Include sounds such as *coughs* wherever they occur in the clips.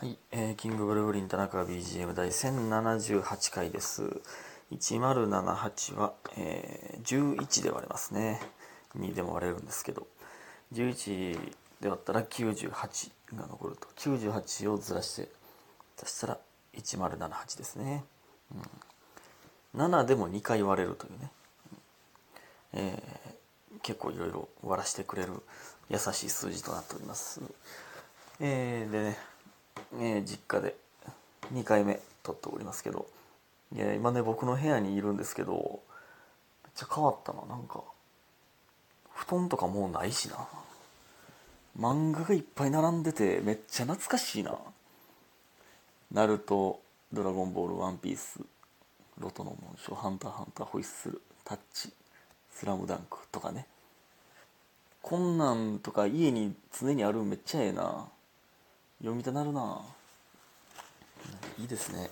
はい、えー、キングブルーリン田中 BGM 第1078回です。1078は、えー、11で割れますね。2でも割れるんですけど、11で割ったら98が残ると。98をずらして足したら1078ですね。うん、7でも2回割れるというね。えー、結構いろいろ割らしてくれる優しい数字となっております。えー、でね、えー実家で2回目撮っておりますけどいや今ね僕の部屋にいるんですけどめっちゃ変わったな。なんか布団とかもうないしな。漫画がいっぱい並んでてめっちゃ懐かしいな。ナルトドラゴンボールワンピースロトの紋章ハンターハンターホイッスルタッチスラムダンクとかね。こんなんとか家に常にあるんめっちゃええな。読みたなるな。いいですね。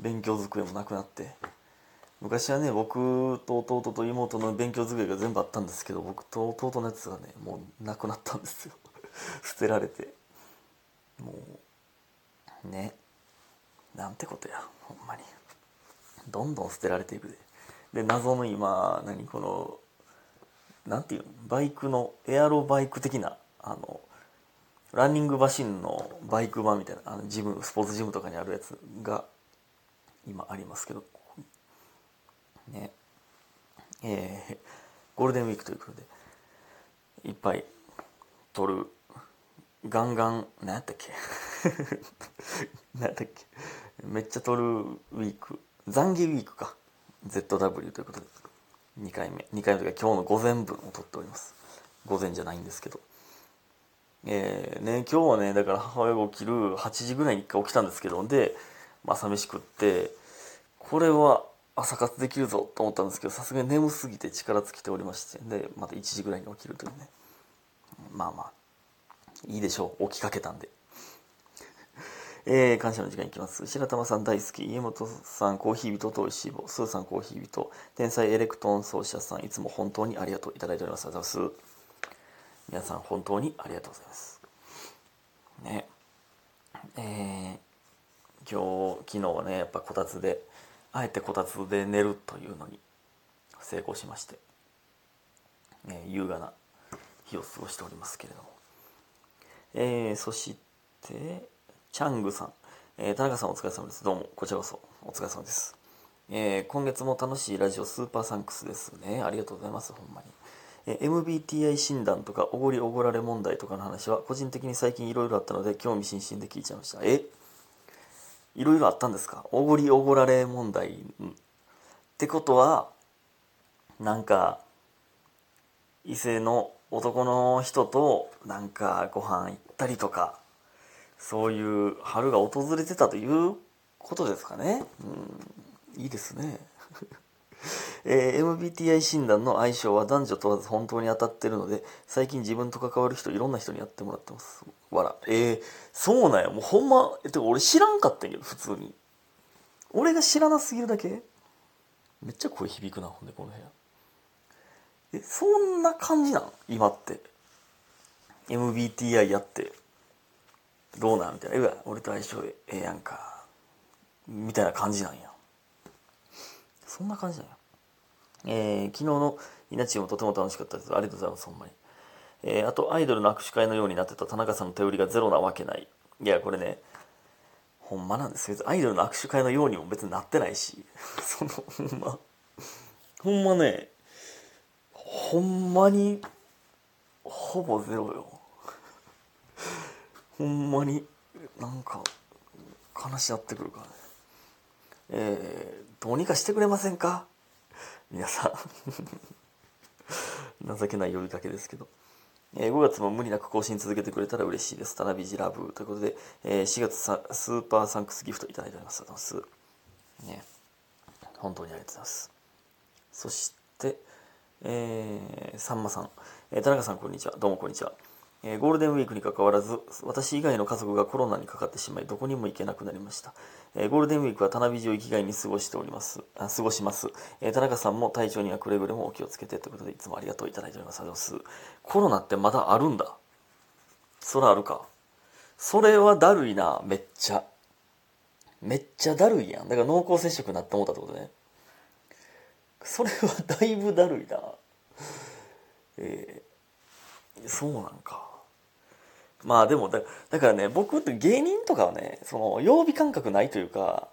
勉強机もなくなって。昔はね僕と弟と妹の勉強机が全部あったんですけど僕と弟のやつがねもうなくなったんですよ。*laughs* 捨てられて。もうね。なんてことやほんまに。どんどん捨てられていくで。で謎の今何このなんていうの？バイクのエアロバイク的なあのランニングマシンのバイク版みたいなあのジムスポーツジムとかにあるやつが今ありますけどね。えーゴールデンウィークということでいっぱい撮る。ガンガン何やったっけ？*laughs* 何やったっけ？めっちゃ撮るウィーク。残儀ウィークか。ZW ということで。2回目。2回目というか今日の午前分を撮っております。午前じゃないんですけど。えーね、今日はねだから母親が起きる8時ぐらいに一回起きたんですけどで、まあ、朝飯食ってこれは朝活できるぞと思ったんですけどさすがに眠すぎて力尽きておりましてでまた1時ぐらいに起きるというねまあまあいいでしょう起きかけたんで。えー、感謝の時間いきます。白玉さん大好き。家元さんコーヒー人とおいしい棒。スーさんコーヒー人。天才エレクトーン奏者さんいつも本当にありがとういただいております。ありがとうございます。皆さん本当にありがとうございます。ね。えー、今日、昨日はね、やっぱこたつで、あえてこたつで寝るというのに成功しまして、え優雅な日を過ごしておりますけれども。えー、そして、チャングさん、えー田中さんお疲れ様です。どうも、こちらこそお疲れ様です。えー今月も楽しいラジオスーパーサンクスですね。ありがとうございます、ほんまに。え MBTI 診断とかおごりおごられ問題とかの話は個人的に最近いろいろあったので興味津々で聞いちゃいました。え？いろいろあったんですか？おごりおごられ問題ってことはなんか異性の男の人となんかご飯行ったりとかそういう春が訪れてたということですかね？うん。いいですね。えー MBTI 診断の相性は男女問わず本当に当たってるので最近自分と関わる人いろんな人にやってもらってます。わらえー、そうなんや。もうほんまえてか俺知らんかったんやけど普通に。俺が知らなすぎるだけ？めっちゃ声響くなほんでこの部屋。えそんな感じなん？今って。MBTI やって。どうなん？みたいな「うわ俺と相性ええやんか」みたいな感じなんや。そんな感じなんや。えー昨日の稲地もとても楽しかったです。ありがとうございますほんまに。えーあとアイドルの握手会のようになってた田中さんの手売りがゼロなわけない。いやこれねほんまなんです。別にアイドルの握手会のようにも別になってないし。*laughs* そのほんま。ほんまねほんまにほぼゼロよ。*laughs* ほんまになんか話し合ってくるからね。えーどうにかしてくれませんか？皆さん *laughs* 情けない呼びかけですけど、えー5月も無理なく更新続けてくれたら嬉しいです。タナビジラブということで、えー4月さスーパーサンクスギフトいただいております。ありがとうございます。ね。本当にありがとうございます。そして、えー、さんまさん、えー田中さんこんにちは。どうもこんにちは。えーゴールデンウィークに関わらず、私以外の家族がコロナにかかってしまい、どこにも行けなくなりました。えーゴールデンウィークは田辺を生きがいに過ごしております。あ過ごします。えー田中さんも体調にはくれぐれもお気をつけてということで、いつもありがとういただいております。ありがとうございます。コロナってまだあるんだ。そらあるか。それはだるいなめっちゃめっちゃだるいやんだから濃厚接触になって思ったってことねそれはだいぶだるいなえー、そうなんかまあでもだだからね僕って芸人とかはねその曜日感覚ないというか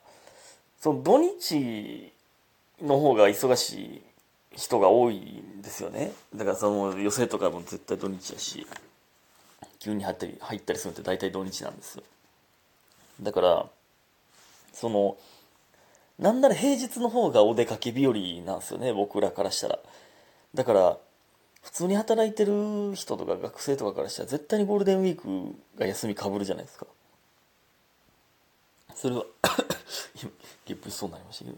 その土日の方が忙しい人が多いんですよね。だからその寄席とかも絶対土日やし急に入ったり入ったりするって大体土日なんですよ。だからそのなんなら平日の方がお出かけ日和なんですよね僕らからしたら。だから普通に働いてる人とか学生とかからしたら絶対にゴールデンウィークが休みかぶるじゃないですか。それは *coughs* ゲップしそうになりましたけど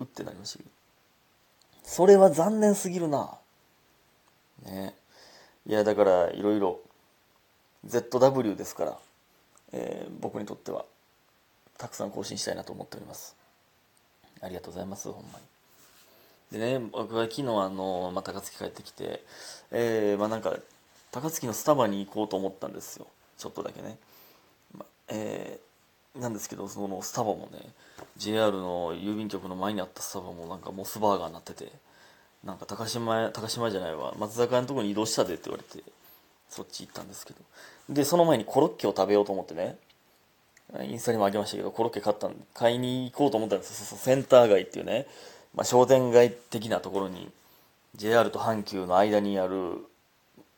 うってなりましたけど。それは残念すぎるな。ね。いやだからいろいろ ZW ですから、えー、僕にとってはたくさん更新したいなと思っております。ありがとうございますほんまに。でね、僕は昨日あの、まあ、高槻帰ってきて、えー、まあなんか、高槻のスタバに行こうと思ったんですよ。ちょっとだけね。まえー、なんですけど、そのスタバもね、JR の郵便局の前にあったスタバもなんかモスバーガーになってて、なんか高島、高島じゃないわ、松坂のとこに移動したでって言われて、そっち行ったんですけど。で、その前にコロッケを食べようと思ってね、インスタにもあげましたけど、コロッケ買ったん買いに行こうと思ったんですよ。センター街っていうね、まあ、商店街的なところに JR と阪急の間にある、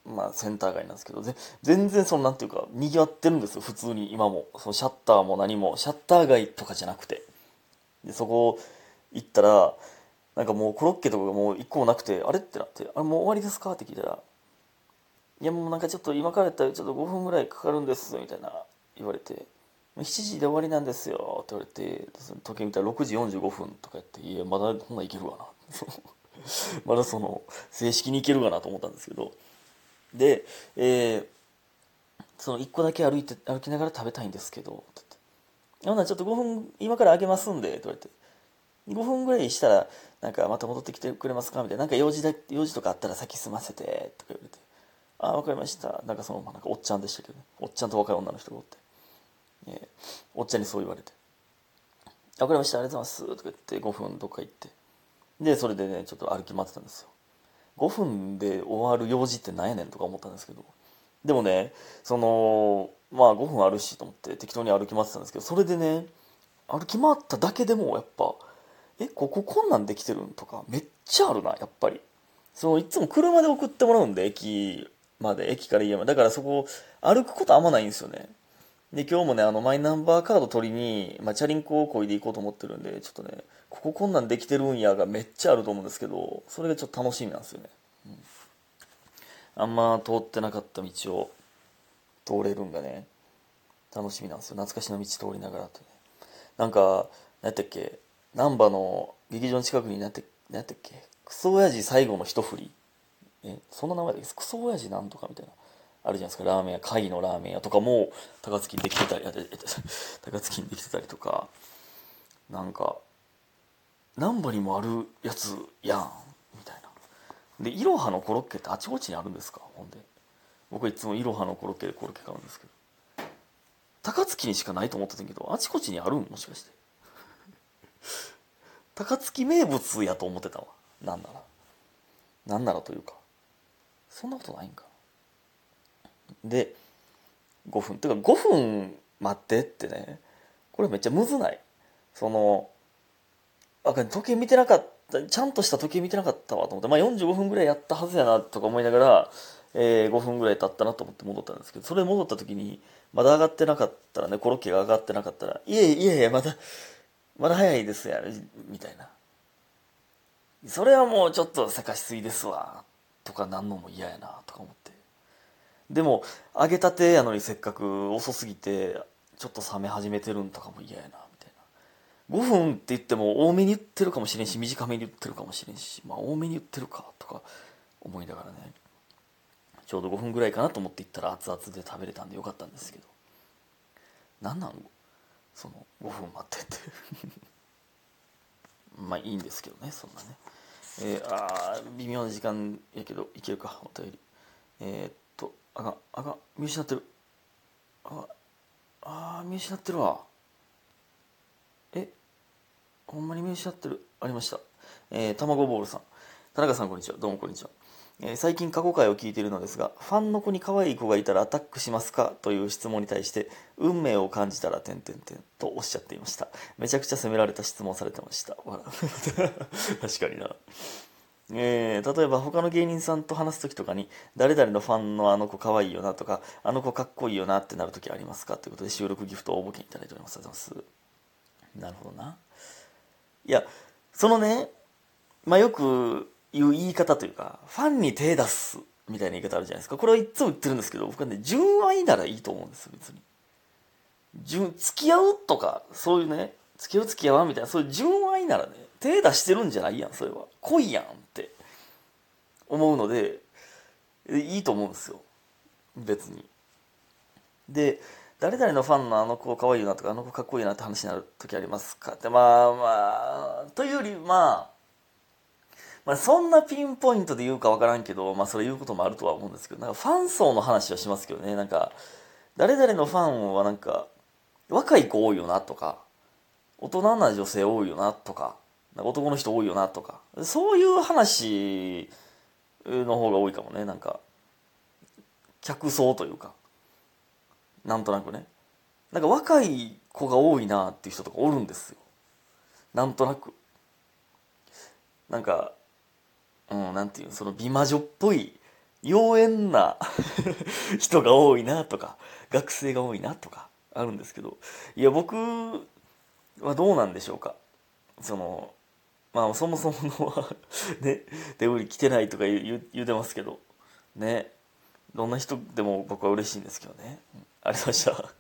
まあ、センター街なんですけど全然そのなんていうかにぎわってるんですよ普通に。今も。そのシャッターも何も。シャッター街とかじゃなくて。でそこ行ったらなんかもうコロッケとかがもう一個もなくてあれってなって「あれもう終わりですか?」って聞いたら「いやもうなんかちょっと今からやったらちょっと5分ぐらいかかるんです」みたいな言われて。7時で終わりなんですよって言われて時計見たら6時45分とかやっていやまだこんないけるわな。*laughs* まだその正式にいけるかなと思ったんですけど。で、えー、その1個だけ歩いて歩きながら食べたいんですけどって言って「ほなちょっと5分今からあげますんで」って言われて。5分ぐらいしたらなんかまた戻ってきてくれますか？みたいな。なんか用事だ用事とかあったら先済ませてとか言われて「ああ分かりました」なんかそのなんかおっちゃんでしたけどね。おっちゃんと若い女の人がおって。えー、おっちゃんにそう言われて「分かりました。ありがとうございます」とか言って5分どっか行って。でそれでねちょっと歩き回ってたんですよ。5分で終わる用事って何やねんとか思ったんですけど。でもねそのまあ5分あるしと思って適当に歩き回ってたんですけどそれでね歩き回っただけでもやっぱえこここんなんできてるんとかめっちゃあるなやっぱり。そのいつも車で送ってもらうんで駅まで駅から家まで。だからそこ歩くことあんまないんですよね。で、今日もね、あの、マイナンバーカード取りに、まあ、チャリンコをこいでいこうと思ってるんで、ちょっとね、こここんなんできてるんやがめっちゃあると思うんですけど、それがちょっと楽しみなんですよね。うん、あんま通ってなかった道を通れるんがね、楽しみなんですよ。懐かしの道通りながらとね。なんか、何やったっけ、難波の劇場の近くに何やった何やったっけ、クソ親父最後の一振り。え、そんな名前だっけクソ親父なんとかみたいな。あるじゃないですか。ラーメン屋貝のラーメン屋とかも高槻にできてたり *laughs* 高槻にできてたりとか。なんか難波にもあるやつやんみたいな。でいろはのコロッケってあちこちにあるんですか？ほんで。僕はいつもいろはのコロッケでコロッケ買うんですけど。高槻にしかないと思ってたけどあちこちにあるん？もしかして。*laughs* 高槻名物やと思ってたわ。なんなら。なんならというか。そんなことないんか。で5分。っていうか5分待ってってね。これめっちゃむずない？そのあ時計見てなかったちゃんとした時計見てなかったわと思って。まあ45分ぐらいやったはずやなとか思いながら、えー、5分ぐらい経ったなと思って戻ったんですけどそれ戻った時にまだ上がってなかったらねコロッケが上がってなかったらいえいえいえまだまだ早いですやみたいな。それはもうちょっとせかしすぎですわとかなんのも嫌やなとか思って。でも揚げたてやのにせっかく遅すぎてちょっと冷め始めてるんとかも嫌やなみたいな。5分って言っても多めに言ってるかもしれんし短めに言ってるかもしれんしまあ多めに言ってるかとか思いながらね。ちょうど5分ぐらいかなと思って行ったら熱々で食べれたんでよかったんですけど。何なん？その5分待ってて。*laughs* まあいいんですけどねそんなね。えー、あ微妙な時間やけどいけるかお便り。えー、あがあが見失ってる。ああ見失ってるわ。え？ほんまに見失ってる？ありました。えー、卵ボールさん。田中さんこんにちは。どうもこんにちは。え、最近過去回を聞いているのですがファンの子に可愛い子がいたらアタックしますか？という質問に対して運命を感じたら点々点とおっしゃっていました。めちゃくちゃ責められた質問されてました。*laughs* 確かにな。えー、例えば他の芸人さんと話す時とかに誰々のファンのあの子可愛いよなとかあの子かっこいいよなってなる時ありますかということで収録ギフト応募券いただいておりますありがとうございますなるほどないやそのねまあよくいう言い方というか、ファンに手出すみたいな言い方あるじゃないですか。これはいつも言ってるんですけど、僕はね、純愛ならいいと思うんです、別に。純、付き合うとか、そういうね、付き合う付き合わんみたいな、そういう純愛ならね、手出してるんじゃないやん、それは。恋やん思うので、いいと思うんですよ。別に。で、誰々のファンのあの子可愛いよなとか、あの子かっこいいなって話になる時ありますかって、まあまあ、というより、まあ、まあ、そんなピンポイントで言うか分からんけど、まあ、それ言うこともあるとは思うんですけど、なんかファン層の話はしますけどね、なんか、誰々のファンはなんか、若い子多いよなとか、大人な女性多いよなとか、か男の人多いよなとか、そういう話の方が多いかもね、なんか、客層というか、なんとなくね。なんか若い子が多いなっていう人とかおるんですよ。なんとなく。なんか、うん、なんていうその美魔女っぽい妖艶な *laughs* 人が多いなとか学生が多いなとかあるんですけどいや僕はどうなんでしょうかそのまあそもそものは *laughs* ねデブリ来てないとか言う言うてますけど。ね。どんな人でも僕は嬉しいんですけどね、ありがとうございました。